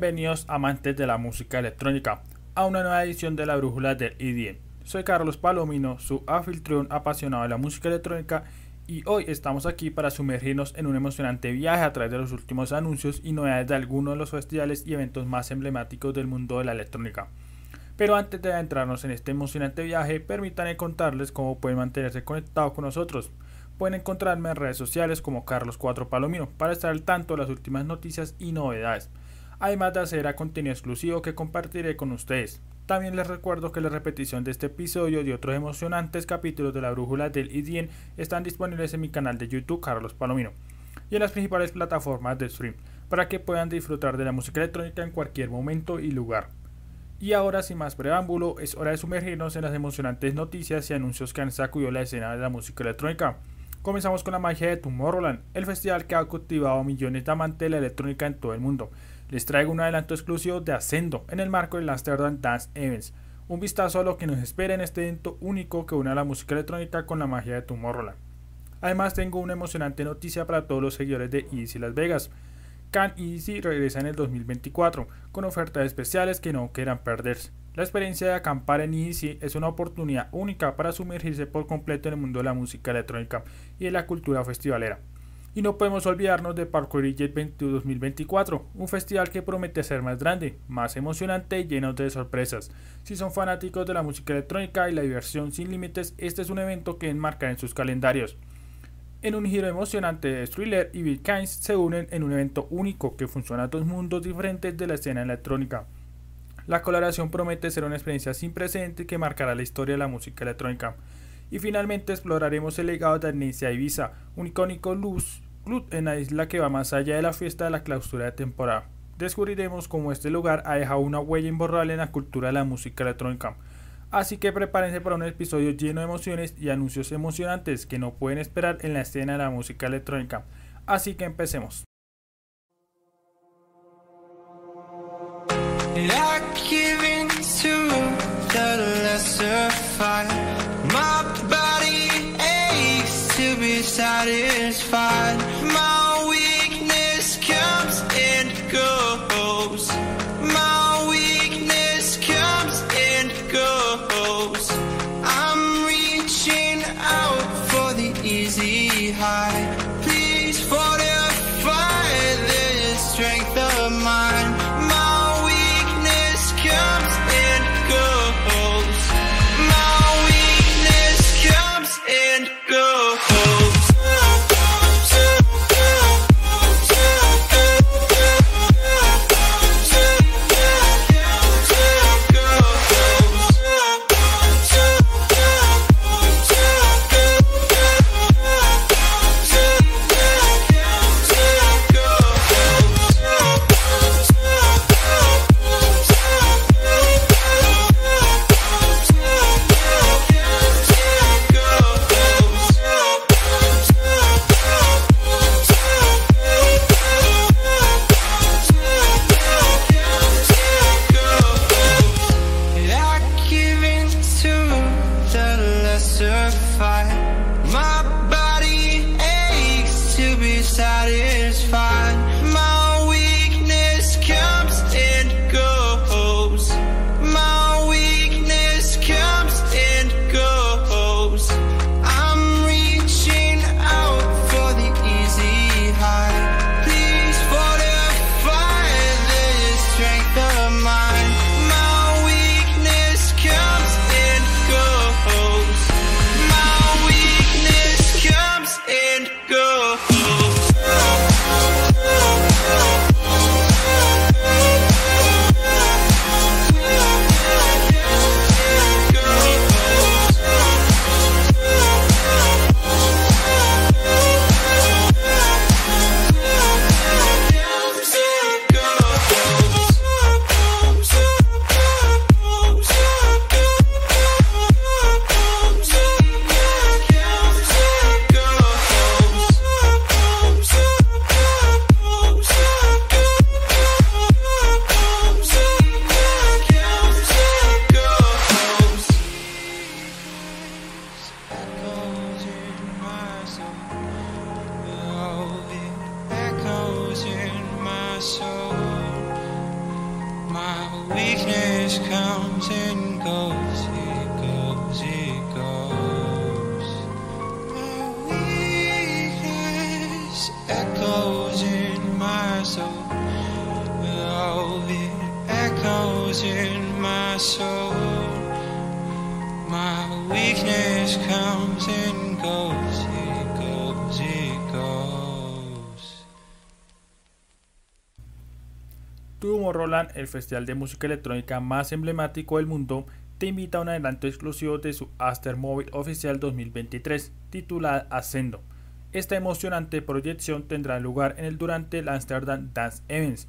Bienvenidos amantes de la música electrónica a una nueva edición de la Brújula del EDM. Soy Carlos Palomino, su anfitrión apasionado de la música electrónica y hoy estamos aquí para sumergirnos en un emocionante viaje a través de los últimos anuncios y novedades de algunos de los festivales y eventos más emblemáticos del mundo de la electrónica. Pero antes de adentrarnos en este emocionante viaje, permítanme contarles cómo pueden mantenerse conectados con nosotros. Pueden encontrarme en redes sociales como Carlos4 Palomino para estar al tanto de las últimas noticias y novedades además de hacer a contenido exclusivo que compartiré con ustedes. También les recuerdo que la repetición de este episodio y otros emocionantes capítulos de la brújula del IDN están disponibles en mi canal de YouTube Carlos Palomino y en las principales plataformas de stream para que puedan disfrutar de la música electrónica en cualquier momento y lugar. Y ahora sin más preámbulo, es hora de sumergirnos en las emocionantes noticias y anuncios que han sacudido la escena de la música electrónica. Comenzamos con la magia de Tomorrowland, el festival que ha cultivado millones de amantes de la electrónica en todo el mundo les traigo un adelanto exclusivo de Ascendo en el marco del Amsterdam Dance Events. Un vistazo a lo que nos espera en este evento único que une a la música electrónica con la magia de Tomorrowland. Además tengo una emocionante noticia para todos los seguidores de Easy Las Vegas. Can Easy regresa en el 2024 con ofertas especiales que no quieran perderse. La experiencia de acampar en Easy es una oportunidad única para sumergirse por completo en el mundo de la música electrónica y de la cultura festivalera. Y no podemos olvidarnos de Parkour Jet 2024, un festival que promete ser más grande, más emocionante y lleno de sorpresas. Si son fanáticos de la música electrónica y la diversión sin límites, este es un evento que enmarcan en sus calendarios. En un giro emocionante, de y Bill Kynes se unen en un evento único que funciona a dos mundos diferentes de la escena electrónica. La colaboración promete ser una experiencia sin precedentes que marcará la historia de la música electrónica. Y finalmente exploraremos el legado de Amnesia Ibiza, un icónico luz en la isla que va más allá de la fiesta de la clausura de temporada. Descubriremos cómo este lugar ha dejado una huella imborrable en la cultura de la música electrónica. Así que prepárense para un episodio lleno de emociones y anuncios emocionantes que no pueden esperar en la escena de la música electrónica. Así que empecemos. Satisfied. My weakness comes and goes. My el festival de música electrónica más emblemático del mundo, te invita a un adelanto exclusivo de su Aster Mobile oficial 2023, titulada Ascendo. Esta emocionante proyección tendrá lugar en el durante el Amsterdam Dance Events,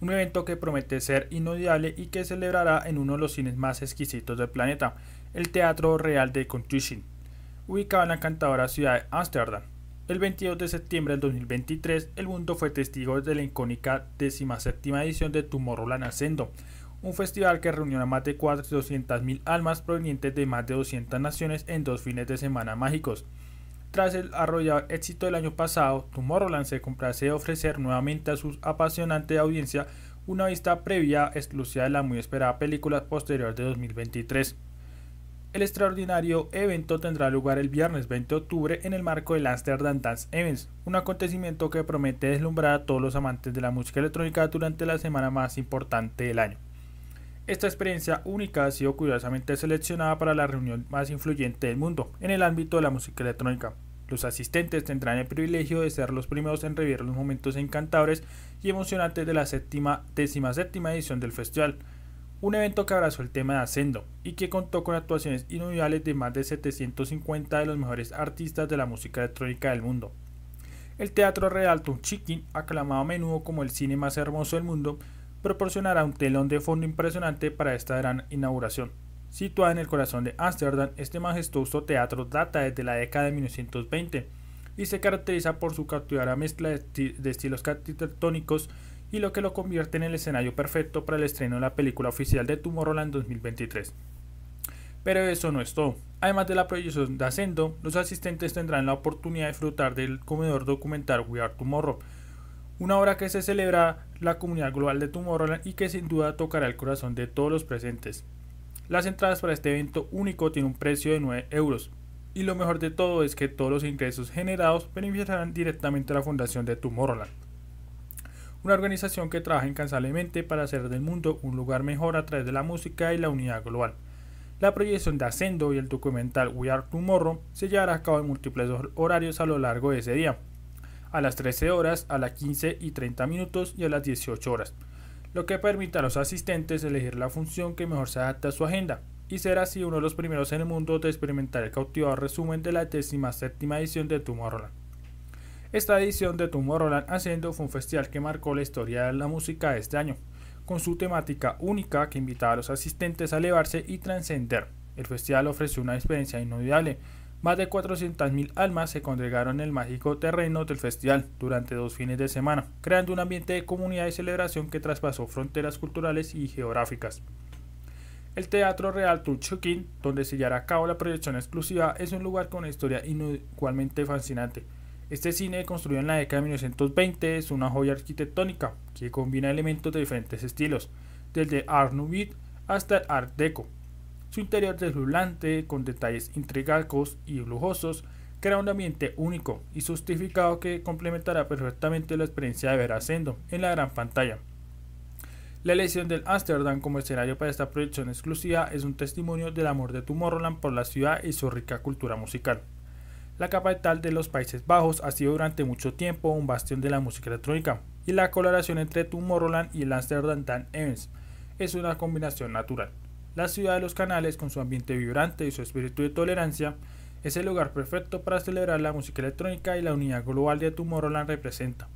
un evento que promete ser inolvidable y que celebrará en uno de los cines más exquisitos del planeta, el Teatro Real de Contuition, ubicado en la encantadora ciudad de Ámsterdam. El 22 de septiembre del 2023, el mundo fue testigo de la icónica 17 edición de Tomorrowland Ascendo, un festival que reunió a más de 400.000 almas provenientes de más de 200 naciones en dos fines de semana mágicos. Tras el arrollador éxito del año pasado, Tomorrowland se complace de ofrecer nuevamente a su apasionante audiencia una vista previa exclusiva de la muy esperada película posterior de 2023. El extraordinario evento tendrá lugar el viernes 20 de octubre en el marco del Amsterdam Dance Events, un acontecimiento que promete deslumbrar a todos los amantes de la música electrónica durante la semana más importante del año. Esta experiencia única ha sido curiosamente seleccionada para la reunión más influyente del mundo en el ámbito de la música electrónica. Los asistentes tendrán el privilegio de ser los primeros en revivir los momentos encantadores y emocionantes de la séptima, décima séptima edición del festival, un evento que abrazó el tema de Ascendo y que contó con actuaciones inolvidables de más de 750 de los mejores artistas de la música electrónica del mundo. El Teatro Real Chicken, aclamado a menudo como el cine más hermoso del mundo, proporcionará un telón de fondo impresionante para esta gran inauguración. Situada en el corazón de Ámsterdam, este majestuoso teatro data desde la década de 1920 y se caracteriza por su cautivadora mezcla de, estilos arquitectónicos y lo que lo convierte en el escenario perfecto para el estreno de la película oficial de Tomorrowland 2023. Pero eso no es todo. Además de la proyección de Ascendo, los asistentes tendrán la oportunidad de disfrutar del comedor documental We Are Tomorrow, una obra que se celebra la comunidad global de Tomorrowland y que sin duda tocará el corazón de todos los presentes. Las entradas para este evento único tienen un precio de 9 euros, y lo mejor de todo es que todos los ingresos generados beneficiarán directamente a la fundación de Tomorrowland, una organización que trabaja incansablemente para hacer del mundo un lugar mejor a través de la música y la unidad global. La proyección de Ascendo y el documental We Are Tomorrow se llevará a cabo en múltiples horarios a lo largo de ese día, a las 13 horas, a las 15 y 30 minutos y a las 18 horas, lo que permite a los asistentes elegir la función que mejor se adapta a su agenda, y ser así uno de los primeros en el mundo de experimentar el cautivador resumen de la 17 edición de Tomorrowland. Esta edición de Tomorrowland Ascendo fue un festival que marcó la historia de la música de este año, con su temática única que invitaba a los asistentes a elevarse y trascender. El festival ofreció una experiencia inolvidable. Más de 400.000 almas se congregaron en el mágico terreno del festival durante dos fines de semana, creando un ambiente de comunidad y celebración que traspasó fronteras culturales y geográficas. El Teatro Real Tuchuquín, donde se llevará a cabo la proyección exclusiva, es un lugar con una historia igualmente fascinante este cine, construido en la década de 1920, es una joya arquitectónica que combina elementos de diferentes estilos, desde Art Nouveau hasta el Art Deco. Su interior deslumbrante, con detalles intrigados y lujosos, crea un ambiente único y justificado que complementará perfectamente la experiencia de ver Ascendo en la gran pantalla. La elección del Amsterdam como escenario para esta proyección exclusiva es un testimonio del amor de Tomorrowland por la ciudad y su rica cultura musical. La capital de los Países Bajos ha sido durante mucho tiempo un bastión de la música electrónica, y la colaboración entre Tomorrowland y el Amsterdam Dan Events es una combinación natural. La ciudad de los canales, con su ambiente vibrante y su espíritu de tolerancia, es el lugar perfecto para celebrar la música electrónica y la unidad global de Tomorrowland representa.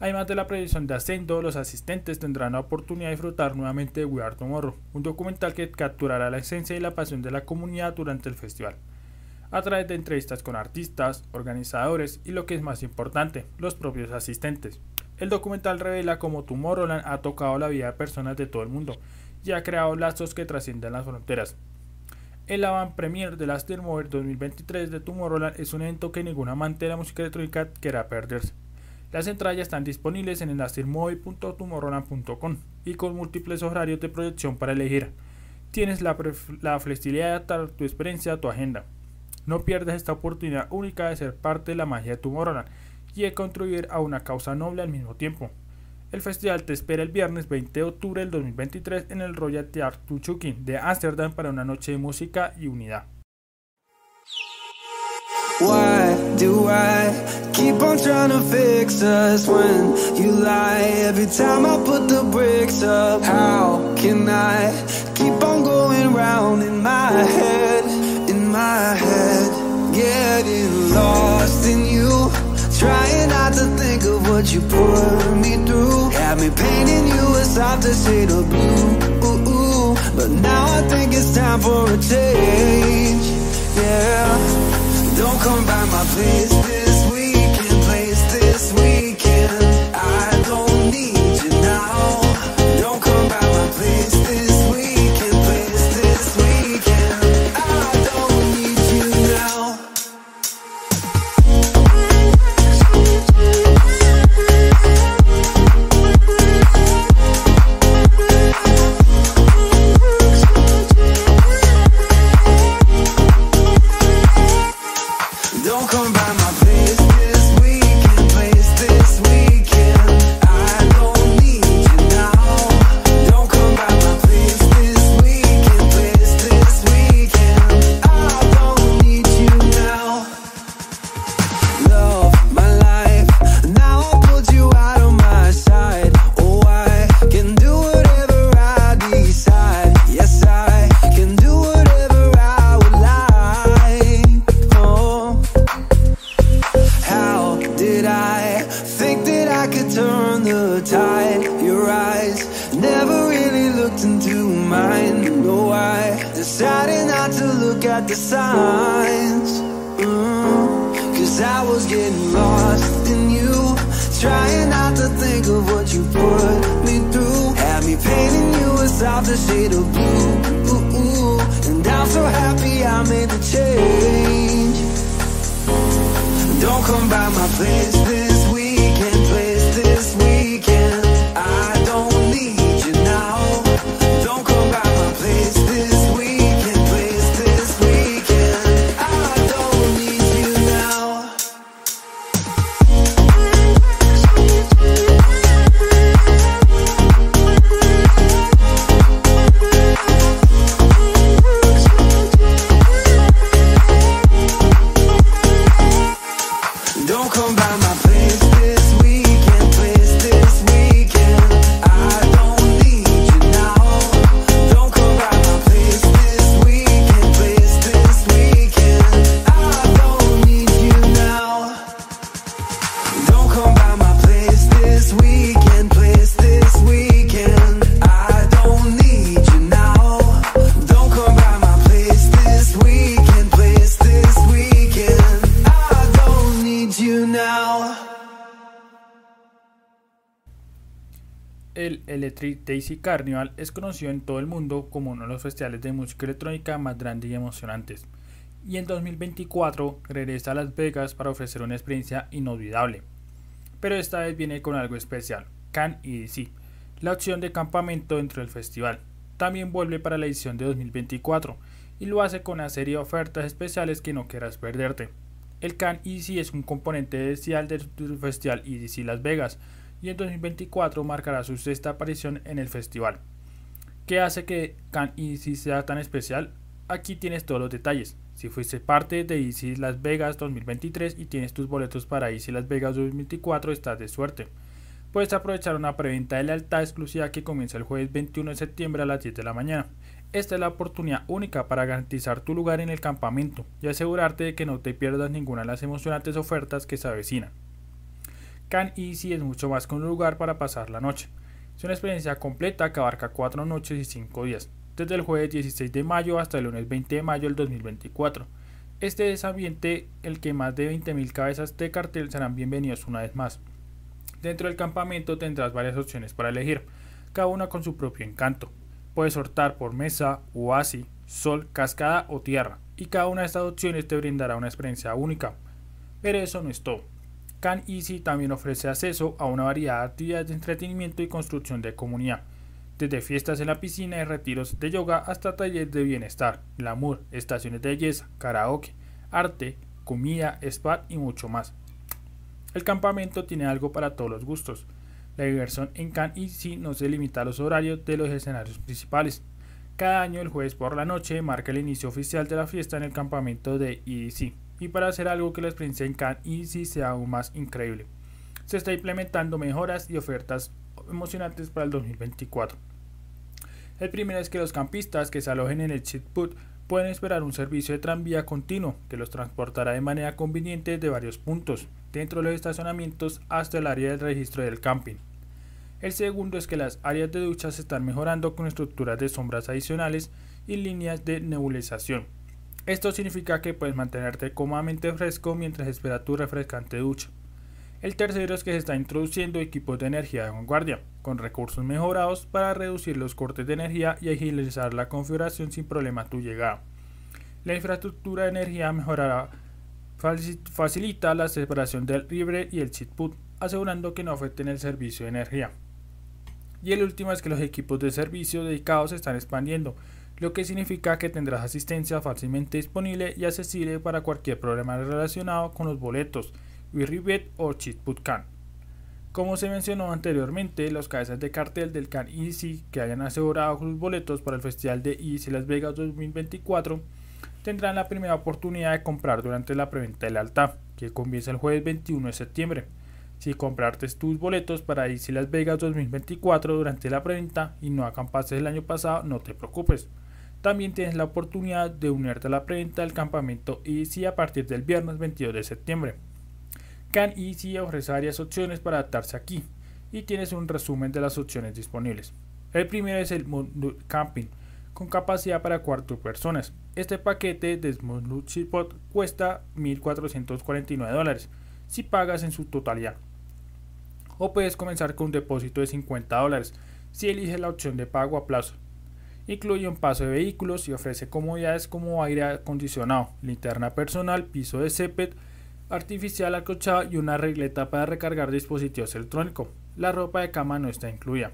Además de la predicción de Ascendo, los asistentes tendrán la oportunidad de disfrutar nuevamente de We Are Tomorrow, un documental que capturará la esencia y la pasión de la comunidad durante el festival a través de entrevistas con artistas, organizadores y lo que es más importante, los propios asistentes. El documental revela cómo Tomorrowland ha tocado la vida de personas de todo el mundo y ha creado lazos que trascienden las fronteras. El avant premier de Last Mover 2023 de Tomorrowland es un evento que ningún amante de la música electrónica querrá perderse. Las entradas están disponibles en elastermovie.tomorrowland.com y con múltiples horarios de proyección para elegir. Tienes la, la flexibilidad de adaptar tu experiencia a tu agenda. No pierdas esta oportunidad única de ser parte de la magia de Tomorrowland y de contribuir a una causa noble al mismo tiempo. El festival te espera el viernes 20 de octubre del 2023 en el Royal Theatre Tuchukin de Ámsterdam para una noche de música y unidad. How can I keep on going in my head? My head Getting lost in you. Trying not to think of what you put me through. Have me painting you a softer shade of blue. Ooh, ooh. But now I think it's time for a change Yeah. Don't come by my place this weekend Place this weekend. I don't need you now. Don't come by my place this at the signs. Mm, Cause I was getting lost in you. Trying not to think of what you put me through. Had me painting you a softer shade of blue. Ooh, ooh. And I'm so happy I made the change. Don't come by my place Electric Daisy Carnival es conocido en todo el mundo como uno de los festivales de música electrónica más grandes y emocionantes. Y en 2024 regresa a Las Vegas para ofrecer una experiencia inolvidable. Pero esta vez viene con algo especial, Can EDC, la opción de campamento dentro del festival. También vuelve para la edición de 2024 y lo hace con una serie de ofertas especiales que no quieras perderte. El Can EDC es un componente esencial del festival EDC Las Vegas y en 2024 marcará su sexta aparición en el festival. ¿Qué hace que Can EDC sea tan especial? Aquí tienes todos los detalles. Si fuiste parte de EDC Las Vegas 2023 y tienes tus boletos para EDC Las Vegas 2024, estás de suerte. Puedes aprovechar una preventa de lealtad exclusiva que comienza el jueves 21 de septiembre a las 10 de la mañana. Esta es la oportunidad única para garantizar tu lugar en el campamento y asegurarte de que no te pierdas ninguna de las emocionantes ofertas que se avecinan. Can Easy es mucho más que un lugar para pasar la noche. Es una experiencia completa que abarca 4 noches y 5 días, desde el jueves 16 de mayo hasta el lunes 20 de mayo del 2024. Este es ambiente el que más de 20.000 cabezas de cartel serán bienvenidos una vez más. Dentro del campamento tendrás varias opciones para elegir, cada una con su propio encanto. Puedes optar por mesa, oasis, sol, cascada o tierra, y cada una de estas opciones te brindará una experiencia única. Pero eso no es todo. Can Easy también ofrece acceso a una variedad de actividades de entretenimiento y construcción de comunidad, desde fiestas en la piscina y retiros de yoga hasta talleres de bienestar, glamour, estaciones de belleza, karaoke, arte, comida, spa y mucho más. El campamento tiene algo para todos los gustos. La diversión en Can Easy no se limita a los horarios de los escenarios principales. Cada año el jueves por la noche marca el inicio oficial de la fiesta en el campamento de EDC y para hacer algo que la experiencia en Can Easy sea aún más increíble. Se está implementando mejoras y ofertas emocionantes para el 2024. El primero es que los campistas que se alojen en el cheat put pueden esperar un servicio de tranvía continuo que los transportará de manera conveniente de varios puntos, dentro de los estacionamientos hasta el área del registro del camping. El segundo es que las áreas de ducha se están mejorando con estructuras de sombras adicionales y líneas de nebulización. Esto significa que puedes mantenerte cómodamente fresco mientras esperas tu refrescante ducha. El tercero es que se está introduciendo equipos de energía de vanguardia, con recursos mejorados para reducir los cortes de energía y agilizar la configuración sin problema a tu llegada. La infraestructura de energía mejorará, faci- facilita la separación del libre y el cheat put, asegurando que no afecten el servicio de energía. Y el último es que los equipos de servicio dedicados se están expandiendo, lo que significa que tendrás asistencia fácilmente disponible y accesible para cualquier problema relacionado con los boletos, WeRibet o CheatPutCan. Como se mencionó anteriormente, los cabezas de cartel del Can Easy que hayan asegurado sus boletos para el Festival de Easy Las Vegas 2024 tendrán la primera oportunidad de comprar durante la preventa de lealtad, que comienza el jueves 21 de septiembre. Si compraste tus boletos para Easy Las Vegas 2024 durante la preventa y no acampaste el año pasado, no te preocupes. También tienes la oportunidad de unirte a la preventa del campamento Easy a partir del viernes 22 de septiembre. Can Easy ofrece varias opciones para adaptarse aquí, y tienes un resumen de las opciones disponibles. El primero es el Mood Camping, con capacidad para cuatro personas. Este paquete de Smooth Chipot cuesta 1.449 dólares si pagas en su totalidad. O puedes comenzar con un depósito de 50 dólares si eliges la opción de pago a plazo. Incluye un paso de vehículos y ofrece comodidades como aire acondicionado, linterna personal, piso de césped, artificial acolchado y una regleta para recargar dispositivos electrónicos. La ropa de cama no está incluida.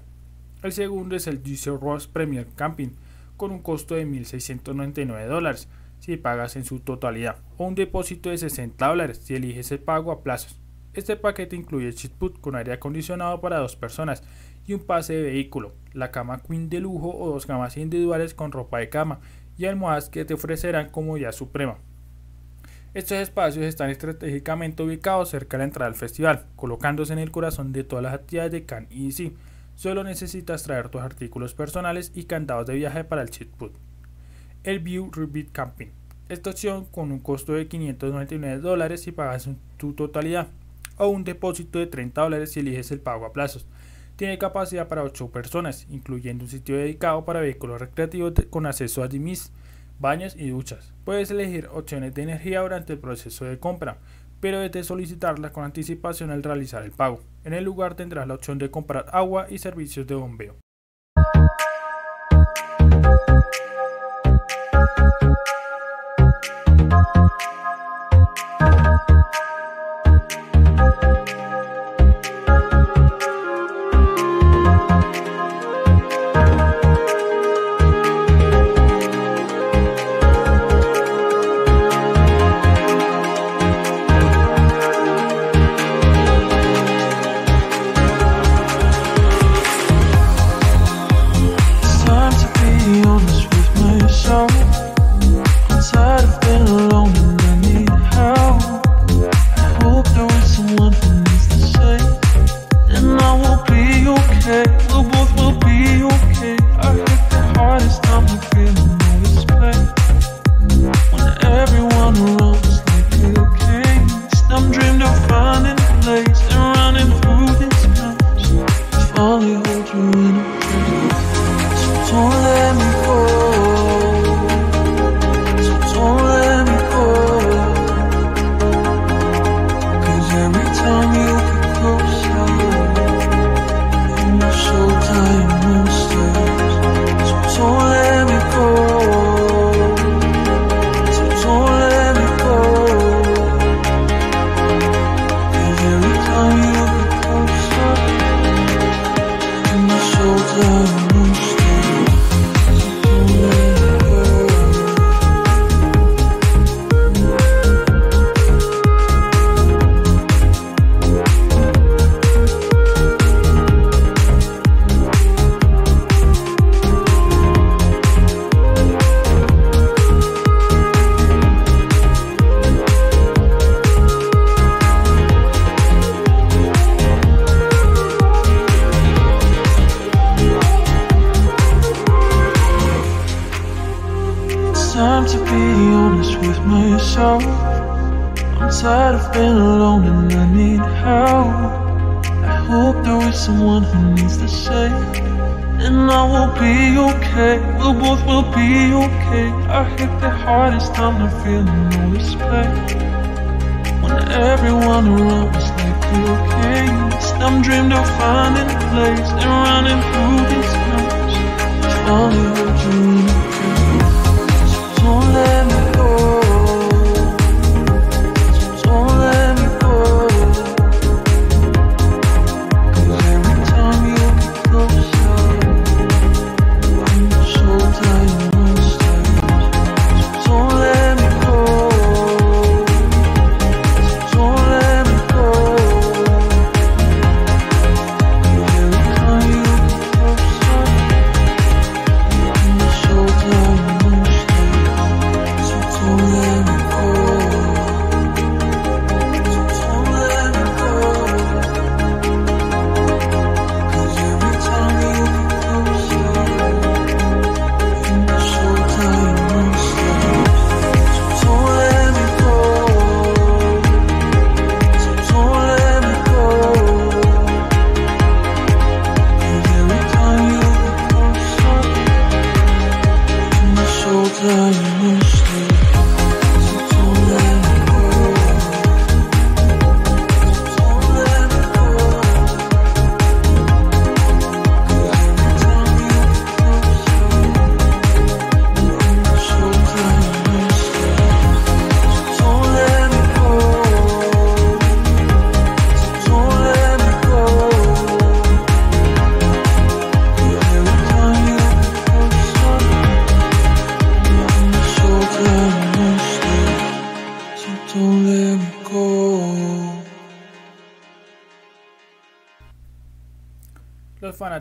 El segundo es el Diesel Ross Premier Camping con un costo de 1.699 dólares si pagas en su totalidad o un depósito de 60 dólares si eliges el pago a plazos. Este paquete incluye chiput con aire acondicionado para dos personas y un pase de vehículo, la cama queen de lujo o dos camas individuales con ropa de cama y almohadas que te ofrecerán comodidad suprema. Estos espacios están estratégicamente ubicados cerca de la entrada del festival, colocándose en el corazón de todas las actividades de Can Easy. Solo necesitas traer tus artículos personales y candados de viaje para el put. El View Repeat Camping. Esta opción con un costo de 599 dólares si pagas en tu totalidad o un depósito de 30 dólares si eliges el pago a plazos. Tiene capacidad para 8 personas, incluyendo un sitio dedicado para vehículos recreativos con acceso a dimis, baños y duchas. Puedes elegir opciones de energía durante el proceso de compra, pero debes solicitarla con anticipación al realizar el pago. En el lugar tendrás la opción de comprar agua y servicios de bombeo.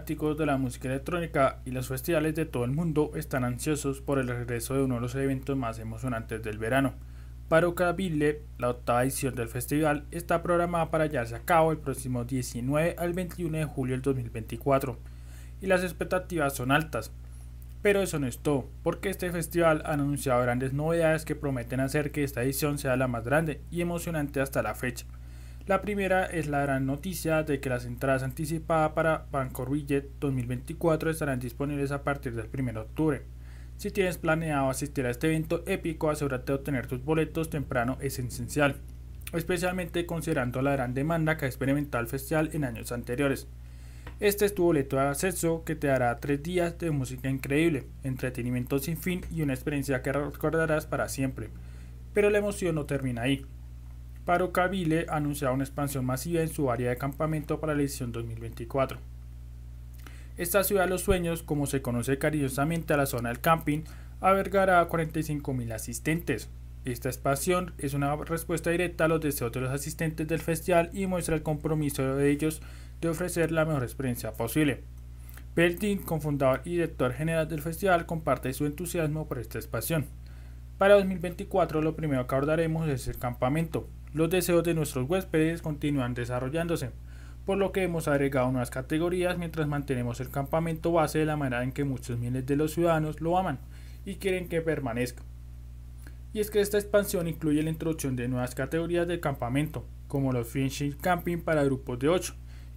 Fanáticos de la música electrónica y los festivales de todo el mundo están ansiosos por el regreso de uno de los eventos más emocionantes del verano. Parocaville, la octava edición del festival, está programada para llevarse a cabo el próximo 19 al 21 de julio del 2024 y las expectativas son altas. Pero eso no es todo, porque este festival ha anunciado grandes novedades que prometen hacer que esta edición sea la más grande y emocionante hasta la fecha. La primera es la gran noticia de que las entradas anticipadas para Billet 2024 estarán disponibles a partir del 1 de octubre. Si tienes planeado asistir a este evento épico, asegúrate de obtener tus boletos temprano es esencial, especialmente considerando la gran demanda que ha experimentado el festival en años anteriores. Este es tu boleto de acceso que te dará tres días de música increíble, entretenimiento sin fin y una experiencia que recordarás para siempre. Pero la emoción no termina ahí. Paro Kabile ha anunciado una expansión masiva en su área de campamento para la edición 2024. Esta ciudad de los sueños, como se conoce cariñosamente a la zona del camping, albergará a 45.000 asistentes. Esta expansión es una respuesta directa a los deseos de los asistentes del festival y muestra el compromiso de ellos de ofrecer la mejor experiencia posible. Beltin, cofundador y director general del festival, comparte su entusiasmo por esta expansión. Para 2024 lo primero que abordaremos es el campamento, los deseos de nuestros huéspedes continúan desarrollándose, por lo que hemos agregado nuevas categorías mientras mantenemos el campamento base de la manera en que muchos miles de los ciudadanos lo aman y quieren que permanezca. Y es que esta expansión incluye la introducción de nuevas categorías de campamento, como los Friendship Camping para grupos de 8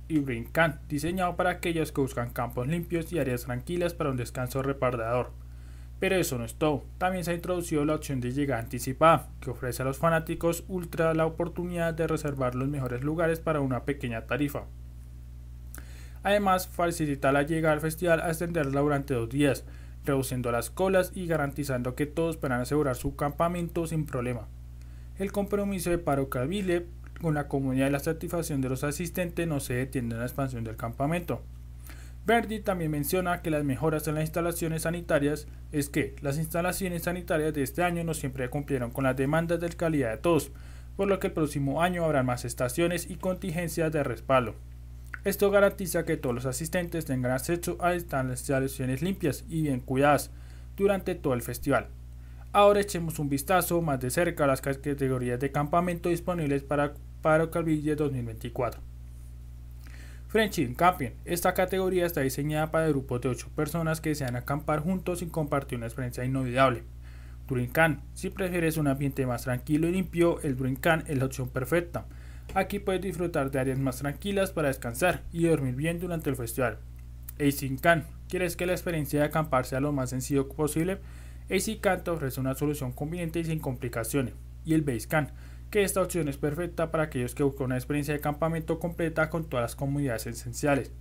y Bring Camp, diseñado para aquellos que buscan campos limpios y áreas tranquilas para un descanso reparador. Pero eso no es todo. También se ha introducido la opción de llegada anticipada, que ofrece a los fanáticos ultra la oportunidad de reservar los mejores lugares para una pequeña tarifa. Además, facilita la llegada al festival a extenderla durante dos días, reduciendo las colas y garantizando que todos puedan asegurar su campamento sin problema. El compromiso de Paro Cavile con la comunidad y la satisfacción de los asistentes no se detiene en la expansión del campamento. Verdi también menciona que las mejoras en las instalaciones sanitarias es que las instalaciones sanitarias de este año no siempre cumplieron con las demandas de calidad de todos, por lo que el próximo año habrá más estaciones y contingencias de respaldo. Esto garantiza que todos los asistentes tengan acceso a instalaciones limpias y bien cuidadas durante todo el festival. Ahora echemos un vistazo más de cerca a las categorías de campamento disponibles para Paro Calville 2024. Friendship Camping. Esta categoría está diseñada para grupos de 8 personas que desean acampar juntos y compartir una experiencia inolvidable. Can. Si prefieres un ambiente más tranquilo y limpio, el Can es la opción perfecta. Aquí puedes disfrutar de áreas más tranquilas para descansar y dormir bien durante el festival. Can. ¿Quieres que la experiencia de acampar sea lo más sencillo posible? Can te ofrece una solución conveniente y sin complicaciones. Y el Can que esta opción es perfecta para aquellos que buscan una experiencia de campamento completa con todas las comodidades esenciales.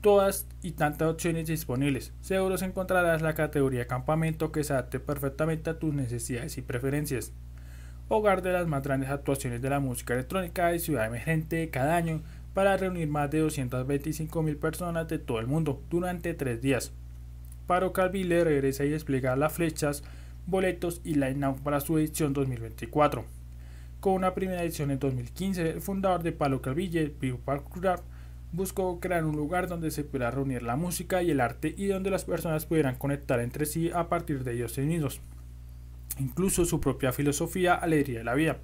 Todas y tantas opciones disponibles. Seguro encontrarás la categoría de campamento que se adapte perfectamente a tus necesidades y preferencias. Hogar de las más grandes actuaciones de la música electrónica y ciudad emergente cada año para reunir más de 225 mil personas de todo el mundo durante tres días. Paro Calville regresa y despliega las flechas boletos y line-up para su edición 2024. Con una primera edición en 2015, el fundador de Palo Calville, Piu Parkurar, buscó crear un lugar donde se pudiera reunir la música y el arte y donde las personas pudieran conectar entre sí a partir de ellos mismos. Incluso su propia filosofía Alegría de la Vida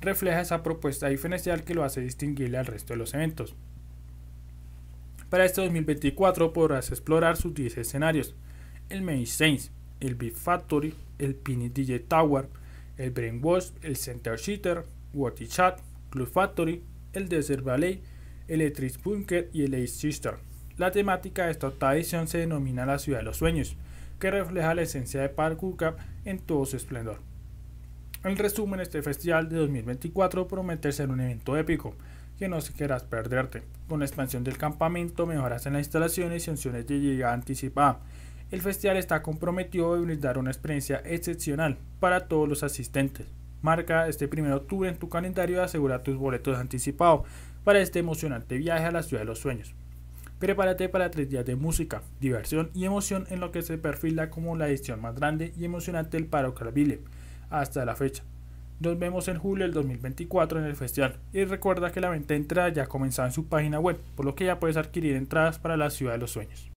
refleja esa propuesta diferencial que lo hace distinguirle al resto de los eventos. Para este 2024 podrás explorar sus 10 escenarios. El Main Saints, el Beat Factory, el Pini DJ Tower, el Brainwash, el Center Sheeter, Watty Chat, Club Factory, el Desert Valley, Electric Bunker y el Ace Sister. La temática de esta octava edición se denomina la ciudad de los sueños, que refleja la esencia de Park Cup en todo su esplendor. En resumen, este festival de 2024 promete ser un evento épico, que no se querrás perderte, con la expansión del campamento, mejoras en las instalaciones y opciones de llegada anticipada, el festival está comprometido a brindar una experiencia excepcional para todos los asistentes. Marca este 1 de octubre en tu calendario y asegura tus boletos anticipados para este emocionante viaje a la ciudad de los sueños. Prepárate para tres días de música, diversión y emoción en lo que se perfila como la edición más grande y emocionante del Paro Calville hasta la fecha. Nos vemos en julio del 2024 en el festival y recuerda que la venta de entradas ya comenzaba en su página web, por lo que ya puedes adquirir entradas para la ciudad de los sueños.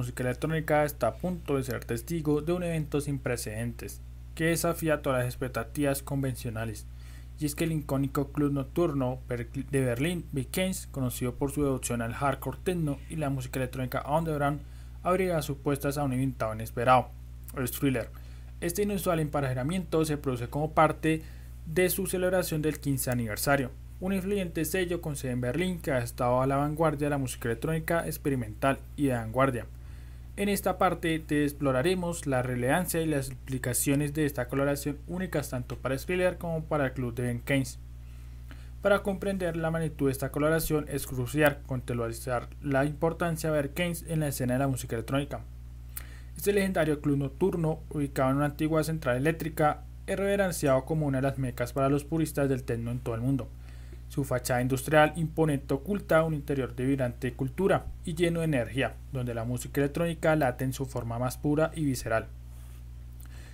Música electrónica está a punto de ser testigo de un evento sin precedentes que desafía todas las expectativas convencionales. Y es que el icónico club nocturno de Berlín, Beacons, conocido por su devoción al hardcore techno y la música electrónica underground, abrirá sus puestas a un invitado inesperado, el Thriller. Este inusual emparejamiento se produce como parte de su celebración del 15 aniversario, un influyente sello con sede en Berlín que ha estado a la vanguardia de la música electrónica experimental y de vanguardia. En esta parte te exploraremos la relevancia y las explicaciones de esta colaboración únicas tanto para Skriller como para el club de Ben Keynes. Para comprender la magnitud de esta colaboración es crucial contextualizar la importancia de Ben Keynes en la escena de la música electrónica. Este legendario club nocturno, ubicado en una antigua central eléctrica, es reverenciado como una de las mecas para los puristas del techno en todo el mundo. Su fachada industrial imponente oculta un interior de vibrante cultura y lleno de energía, donde la música electrónica late en su forma más pura y visceral.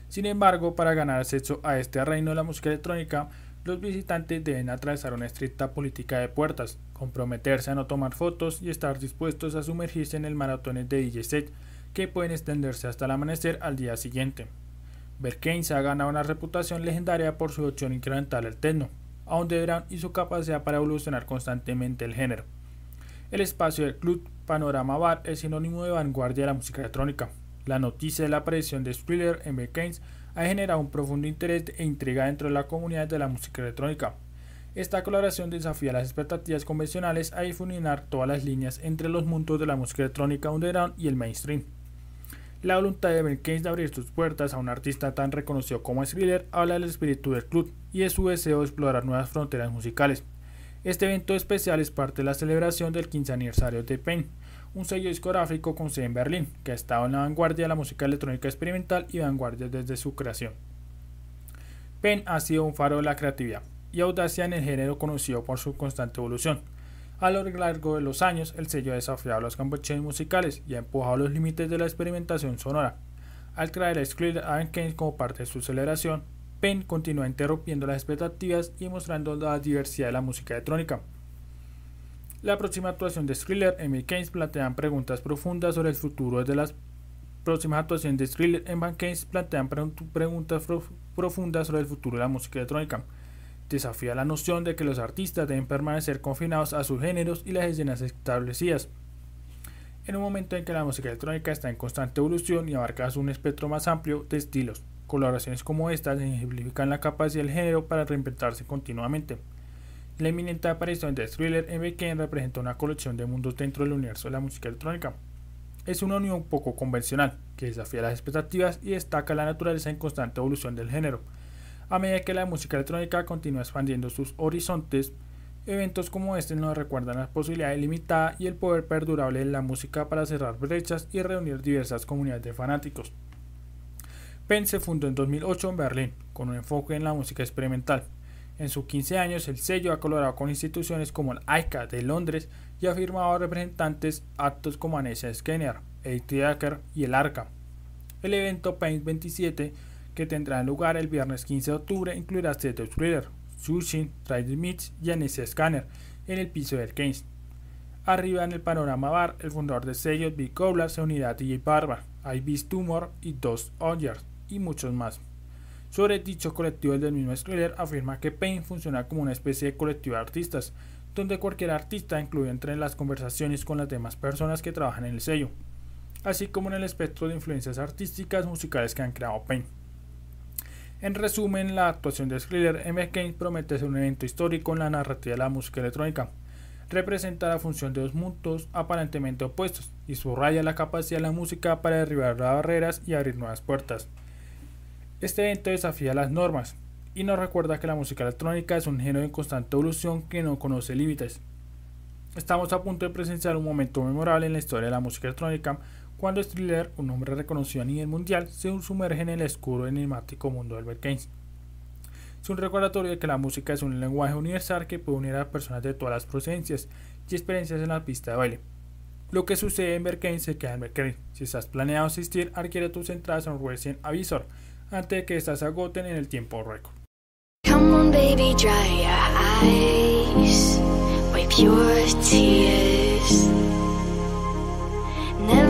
Sin embargo, para ganar acceso a este reino de la música electrónica, los visitantes deben atravesar una estricta política de puertas, comprometerse a no tomar fotos y estar dispuestos a sumergirse en el maratón de DJ set que pueden extenderse hasta el amanecer al día siguiente. Berkane ha ganado una reputación legendaria por su opción incremental al techno, a underground y su capacidad para evolucionar constantemente el género. El espacio del Club Panorama Bar es sinónimo de vanguardia de la música electrónica. La noticia de la aparición de Thriller en Beckens ha generado un profundo interés e intriga dentro de la comunidad de la música electrónica. Esta colaboración desafía las expectativas convencionales a difuminar todas las líneas entre los mundos de la música electrónica underground y el mainstream. La voluntad de Ben de abrir sus puertas a un artista tan reconocido como Thriller habla del espíritu del club y de su deseo de explorar nuevas fronteras musicales. Este evento especial es parte de la celebración del 15 aniversario de Pain, un sello discográfico con sede en Berlín, que ha estado en la vanguardia de la música electrónica experimental y vanguardia desde su creación. Pain ha sido un faro de la creatividad y audacia en el género conocido por su constante evolución a lo largo de los años, el sello ha desafiado los campeones musicales y ha empujado los límites de la experimentación sonora. Al traer a Skrill a como parte de su celebración, Penn continúa interrumpiendo las expectativas y mostrando la diversidad de la música electrónica. La próxima actuación de Skriller en Keynes plantean preguntas profundas sobre el futuro de las próximas actuaciones de Keynes plantean preguntas profundas sobre el futuro de la música electrónica desafía la noción de que los artistas deben permanecer confinados a sus géneros y las escenas establecidas. En un momento en que la música electrónica está en constante evolución y abarca un espectro más amplio de estilos, colaboraciones como estas ejemplifican la capacidad del género para reinventarse continuamente. La eminente aparición de Thriller en Weekend representa una colección de mundos dentro del universo de la música electrónica. Es una unión poco convencional, que desafía las expectativas y destaca la naturaleza en constante evolución del género, a medida que la música electrónica continúa expandiendo sus horizontes, eventos como este nos recuerdan la posibilidad ilimitada y el poder perdurable de la música para cerrar brechas y reunir diversas comunidades de fanáticos. Penn se fundó en 2008 en Berlín, con un enfoque en la música experimental. En sus 15 años, el sello ha colaborado con instituciones como el ICA de Londres y ha firmado representantes actos como Anesia Skinner, Eddie y el ARCA. El evento Paint 27 que tendrá lugar el viernes 15 de octubre, incluirá set of Thriller, Sushin, Trader Meets y Anesia Scanner en el piso del Keynes. Arriba en el panorama bar, el fundador de sellos Big Cobla se unirá a DJ Barba, Ibis Tumor y Dos Onyers y muchos más. Sobre dicho colectivo, el del mismo Thriller afirma que Pain funciona como una especie de colectivo de artistas, donde cualquier artista incluye entre las conversaciones con las demás personas que trabajan en el sello, así como en el espectro de influencias artísticas musicales que han creado Pain. En resumen, la actuación de Skriller en Keynes promete ser un evento histórico en la narrativa de la música electrónica. Representa la función de dos mundos aparentemente opuestos y subraya la capacidad de la música para derribar las barreras y abrir nuevas puertas. Este evento desafía las normas y nos recuerda que la música electrónica es un género en constante evolución que no conoce límites. Estamos a punto de presenciar un momento memorable en la historia de la música electrónica cuando Striller, un hombre reconocido a nivel mundial, se sumerge en el oscuro enigmático mundo del Keynes. Es un recordatorio de que la música es un lenguaje universal que puede unir a personas de todas las procedencias y experiencias en la pista de baile. Lo que sucede en Berkane se queda en Berkane. Si estás planeado asistir, adquiere tus entradas en recién avisor antes de que estas se agoten en el tiempo récord.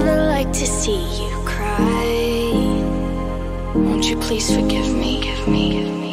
never like to see you cry. Won't you please forgive me? Give me, give me.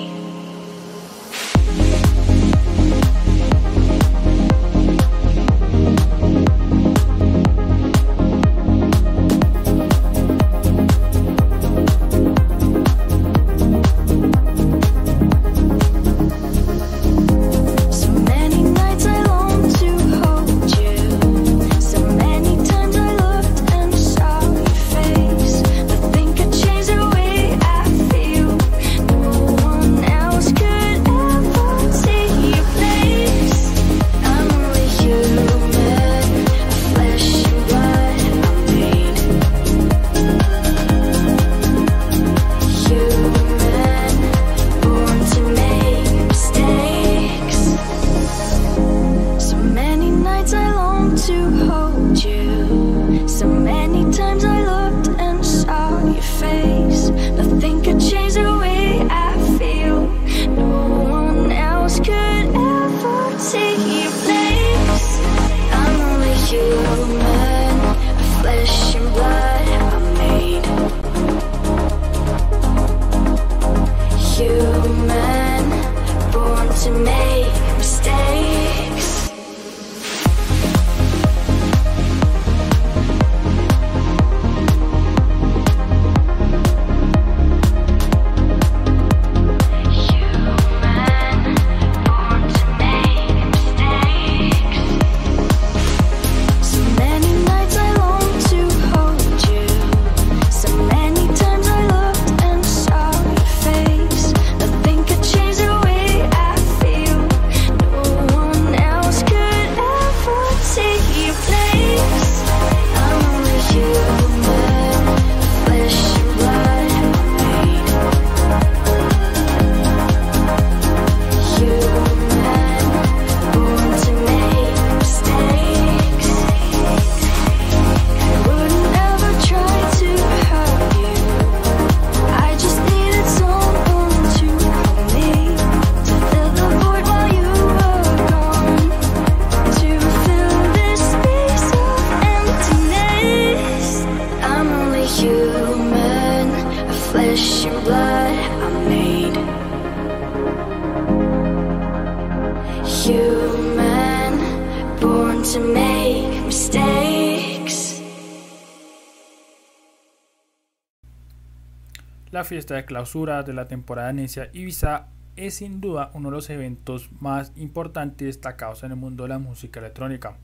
La fiesta de clausura de la temporada de Necia Ibiza es sin duda uno de los eventos más importantes y destacados en el mundo de la música electrónica.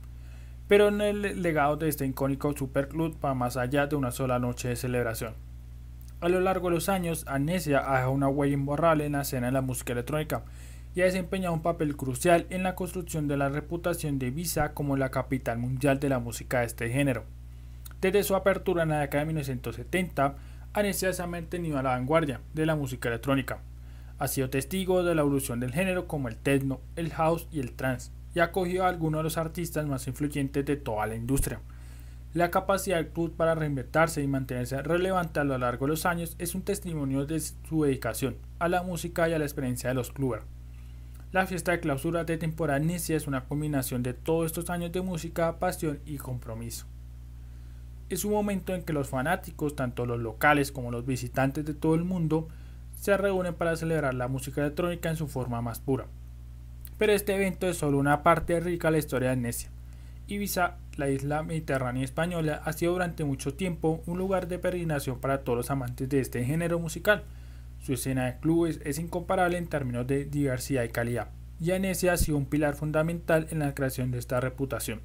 Pero en el legado de este icónico superclub va más allá de una sola noche de celebración. A lo largo de los años, Amnesia ha dejado una huella imborrable en la escena de la música electrónica y ha desempeñado un papel crucial en la construcción de la reputación de Ibiza como la capital mundial de la música de este género. Desde su apertura en la década de 1970, Amnesia se ha a la vanguardia de la música electrónica. Ha sido testigo de la evolución del género como el techno, el house y el trance, y ha acogido a algunos de los artistas más influyentes de toda la industria. La capacidad del club para reinventarse y mantenerse relevante a lo largo de los años es un testimonio de su dedicación a la música y a la experiencia de los clubbers. La fiesta de clausura de temporada es una combinación de todos estos años de música, pasión y compromiso. Es un momento en que los fanáticos, tanto los locales como los visitantes de todo el mundo, se reúnen para celebrar la música electrónica en su forma más pura. Pero este evento es solo una parte rica de la historia de Necia. Ibiza, la isla mediterránea española, ha sido durante mucho tiempo un lugar de peregrinación para todos los amantes de este género musical. Su escena de clubes es incomparable en términos de diversidad y calidad, y Anesia ha sido un pilar fundamental en la creación de esta reputación.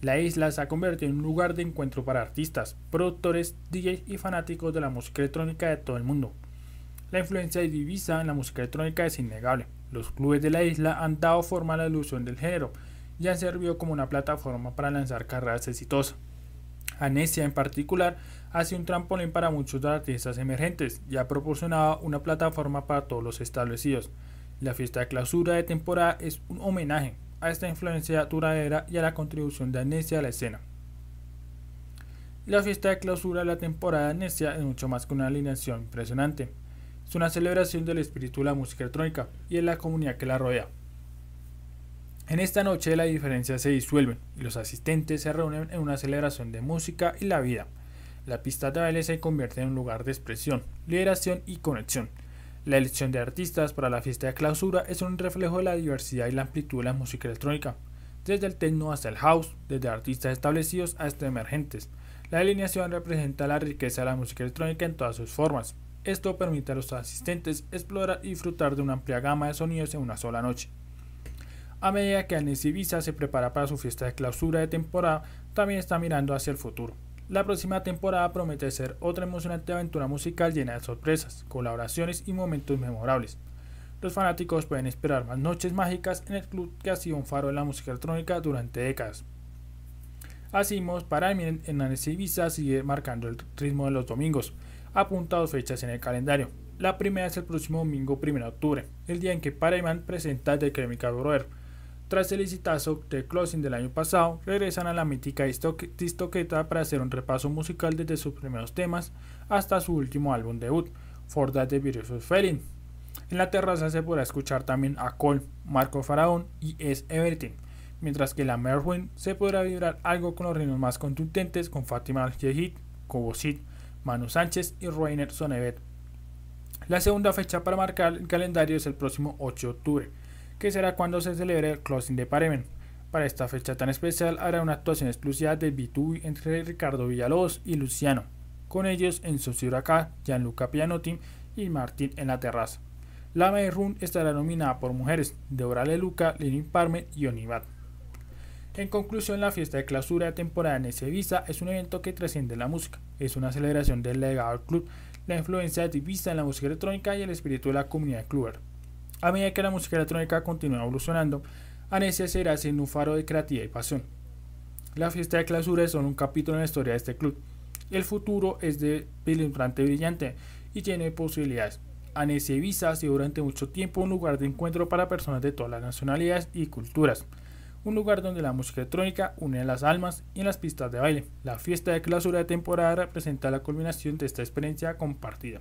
La isla se ha convertido en un lugar de encuentro para artistas, productores, DJs y fanáticos de la música electrónica de todo el mundo. La influencia de Ibiza en la música electrónica es innegable. Los clubes de la isla han dado forma a la ilusión del género y han servido como una plataforma para lanzar carreras exitosas. Anesia en particular ha sido un trampolín para muchos artistas emergentes y ha proporcionado una plataforma para todos los establecidos. La fiesta de clausura de temporada es un homenaje a esta influencia duradera y a la contribución de Anesia a la escena. La fiesta de clausura de la temporada de Anesia es mucho más que una alineación impresionante. Es una celebración del espíritu de la música electrónica y de la comunidad que la rodea. En esta noche las diferencias se disuelven y los asistentes se reúnen en una celebración de música y la vida. La pista de baile se convierte en un lugar de expresión, liberación y conexión. La elección de artistas para la fiesta de clausura es un reflejo de la diversidad y la amplitud de la música electrónica, desde el techno hasta el house, desde artistas establecidos hasta emergentes. La alineación representa la riqueza de la música electrónica en todas sus formas. Esto permite a los asistentes explorar y disfrutar de una amplia gama de sonidos en una sola noche. A medida que Annecy Visa se prepara para su fiesta de clausura de temporada, también está mirando hacia el futuro. La próxima temporada promete ser otra emocionante aventura musical llena de sorpresas, colaboraciones y momentos memorables. Los fanáticos pueden esperar más noches mágicas en el club que ha sido un faro de la música electrónica durante décadas. Asimismo, para en Annecy Ibiza sigue marcando el ritmo de los domingos, apunta dos fechas en el calendario. La primera es el próximo domingo 1 de octubre, el día en que Paramount presenta The Chemical Brother, tras el exitazo de Closing del año pasado, regresan a la mítica distoqueta para hacer un repaso musical desde sus primeros temas hasta su último álbum debut, For That the Beautiful Feeling. En la terraza se podrá escuchar también a Cole, Marco Faraón y S. Everything, mientras que la Merwin se podrá vibrar algo con los ritmos más contundentes con Fátima Al-Jehid, Cobosit, Manu Sánchez y Rainer Sonevet. La segunda fecha para marcar el calendario es el próximo 8 de octubre, que será cuando se celebre el Closing de Paremen. Para esta fecha tan especial habrá una actuación exclusiva de B2 entre Ricardo Villalobos y Luciano, con ellos en Sociuraca, Gianluca Pianotti y Martín en la terraza. La Run estará nominada por mujeres, Deborah Leluca, Lenin Parme y Onivat. En conclusión, la fiesta de clausura de temporada en Visa es un evento que trasciende la música. Es una celebración del legado del club, la influencia de Divisa en la música electrónica y el espíritu de la comunidad cluber. A medida que la música electrónica continúa evolucionando, Anesia será siendo un faro de creatividad y pasión. La fiesta de clausura es solo un capítulo en la historia de este club. El futuro es de penetrante brillante y tiene posibilidades. Anesia Ibiza ha sido durante mucho tiempo un lugar de encuentro para personas de todas las nacionalidades y culturas. Un lugar donde la música electrónica une las almas y en las pistas de baile. La fiesta de clausura de temporada representa la culminación de esta experiencia compartida.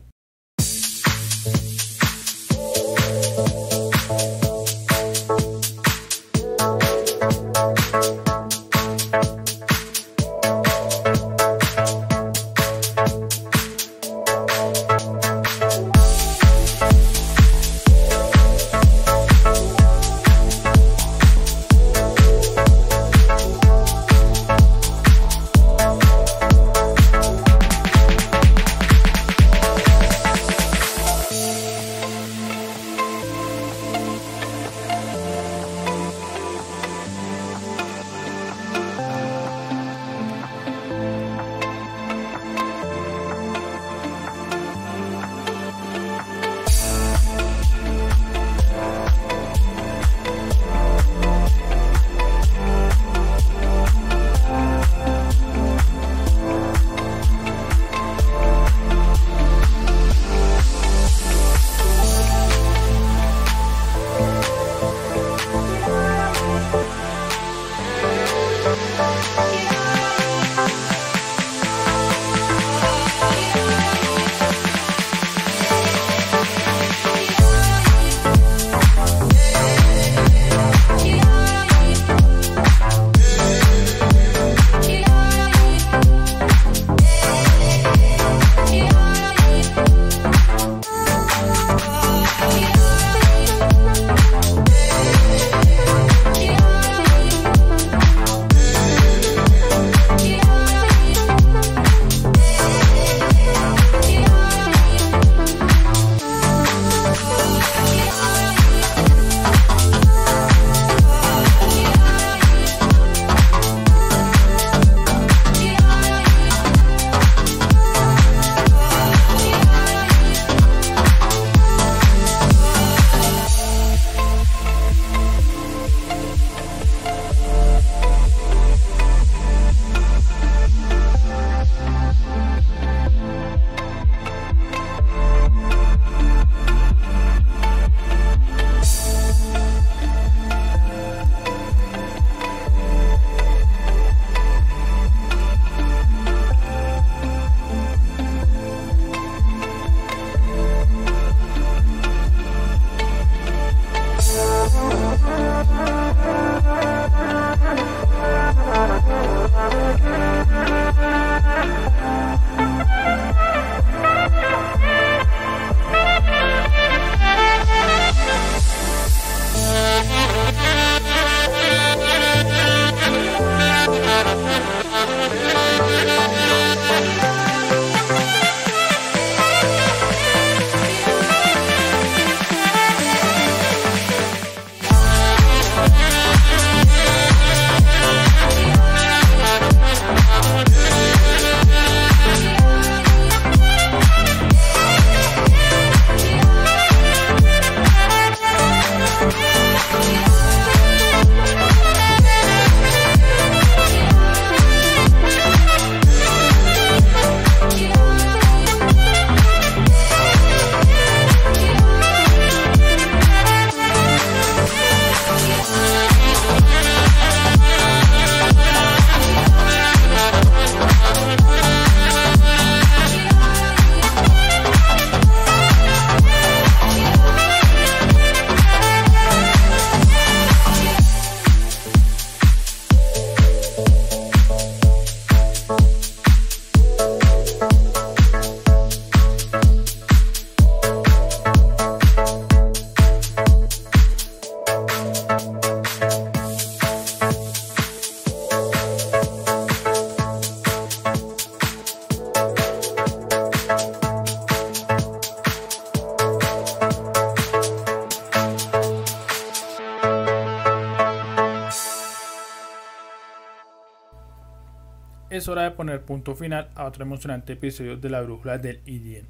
Hora de poner punto final a otro emocionante episodio de la brújula del IDN.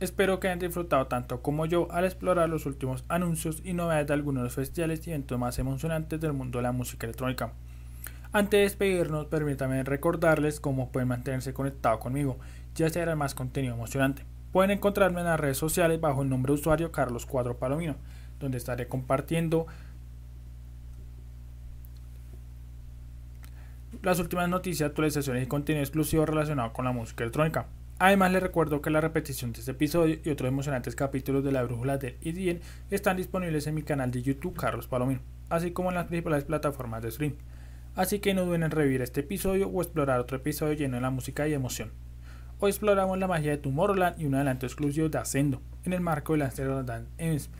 Espero que hayan disfrutado tanto como yo al explorar los últimos anuncios y novedades de algunos de los festivales y eventos más emocionantes del mundo de la música electrónica. Antes de despedirnos, permítanme recordarles cómo pueden mantenerse conectados conmigo, ya sea más contenido emocionante. Pueden encontrarme en las redes sociales bajo el nombre de usuario Carlos Cuadro Palomino, donde estaré compartiendo las últimas noticias, actualizaciones y contenido exclusivo relacionado con la música electrónica. Además les recuerdo que la repetición de este episodio y otros emocionantes capítulos de la brújula de IDN están disponibles en mi canal de YouTube Carlos Palomino, así como en las principales plataformas de stream. Así que no duden en revivir este episodio o explorar otro episodio lleno de la música y emoción. Hoy exploramos la magia de Tomorrowland y un adelanto exclusivo de Ascendo en el marco de la Amsterdam Dance.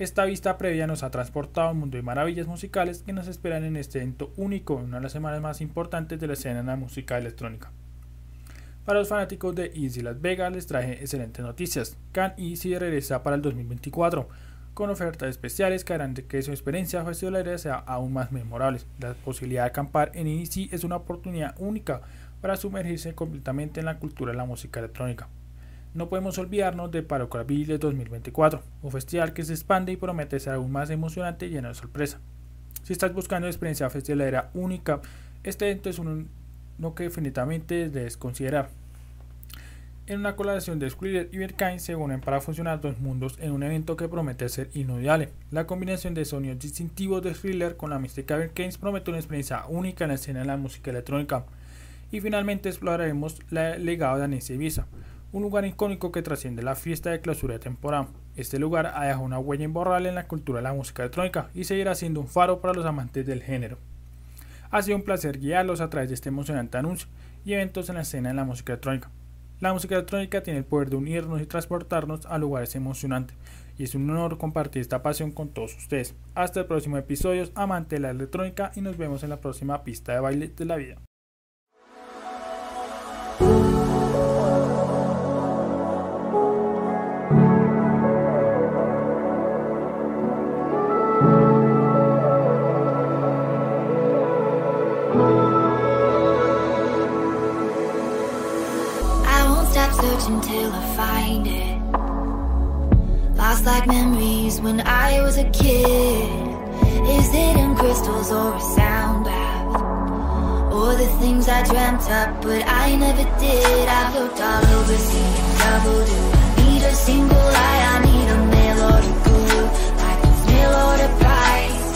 Esta vista previa nos ha transportado a un mundo de maravillas musicales que nos esperan en este evento único una de las semanas más importantes de la escena en la música electrónica. Para los fanáticos de Easy Las Vegas les traje excelentes noticias. Can Easy regresa para el 2024 con ofertas especiales que harán de que su experiencia festivalera sea aún más memorable. La posibilidad de acampar en Easy es una oportunidad única para sumergirse completamente en la cultura de la música electrónica. No podemos olvidarnos de Parocraville 2024, un festival que se expande y promete ser aún más emocionante y lleno de sorpresa. Si estás buscando una experiencia festivalera única, este evento es uno que definitivamente debes considerar. En una colaboración de Squiller y Berkane se unen para funcionar dos mundos en un evento que promete ser inolvidable. La combinación de sonidos distintivos de Thriller con la mística de promete una experiencia única en la escena de la música electrónica. Y finalmente exploraremos el legado de Annecy Ibiza, un lugar icónico que trasciende la fiesta de clausura de temporada. Este lugar ha dejado una huella imborrable en la cultura de la música electrónica y seguirá siendo un faro para los amantes del género. Ha sido un placer guiarlos a través de este emocionante anuncio y eventos en la escena de la música electrónica. La música electrónica tiene el poder de unirnos y transportarnos a lugares emocionantes y es un honor compartir esta pasión con todos ustedes. Hasta el próximo episodio, amante de la electrónica y nos vemos en la próxima pista de baile de la vida. Till I find it. Lost like memories when I was a kid. Is it in crystals or a sound bath? Or the things I dreamt up, but I never did. I've looked all over, seen double do. I need a single eye, I need a male or a guru. Like a meal or a prize.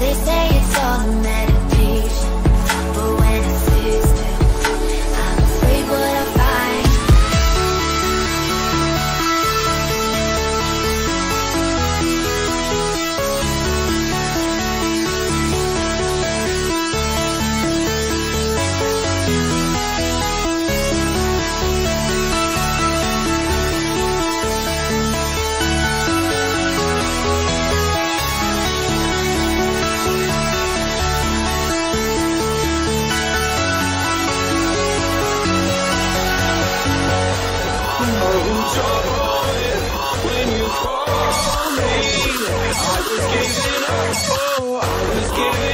They say it's all a meditation. Oh, I was giving.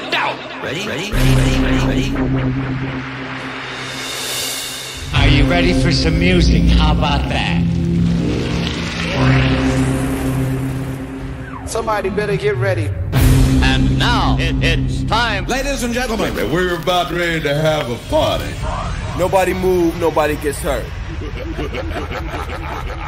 Ready? Ready? Ready? Ready? Ready? Are you ready for some music? How about that? Somebody better get ready. And now it, it's time. Ladies and gentlemen, We're about ready to have a party. Nobody move, nobody gets hurt.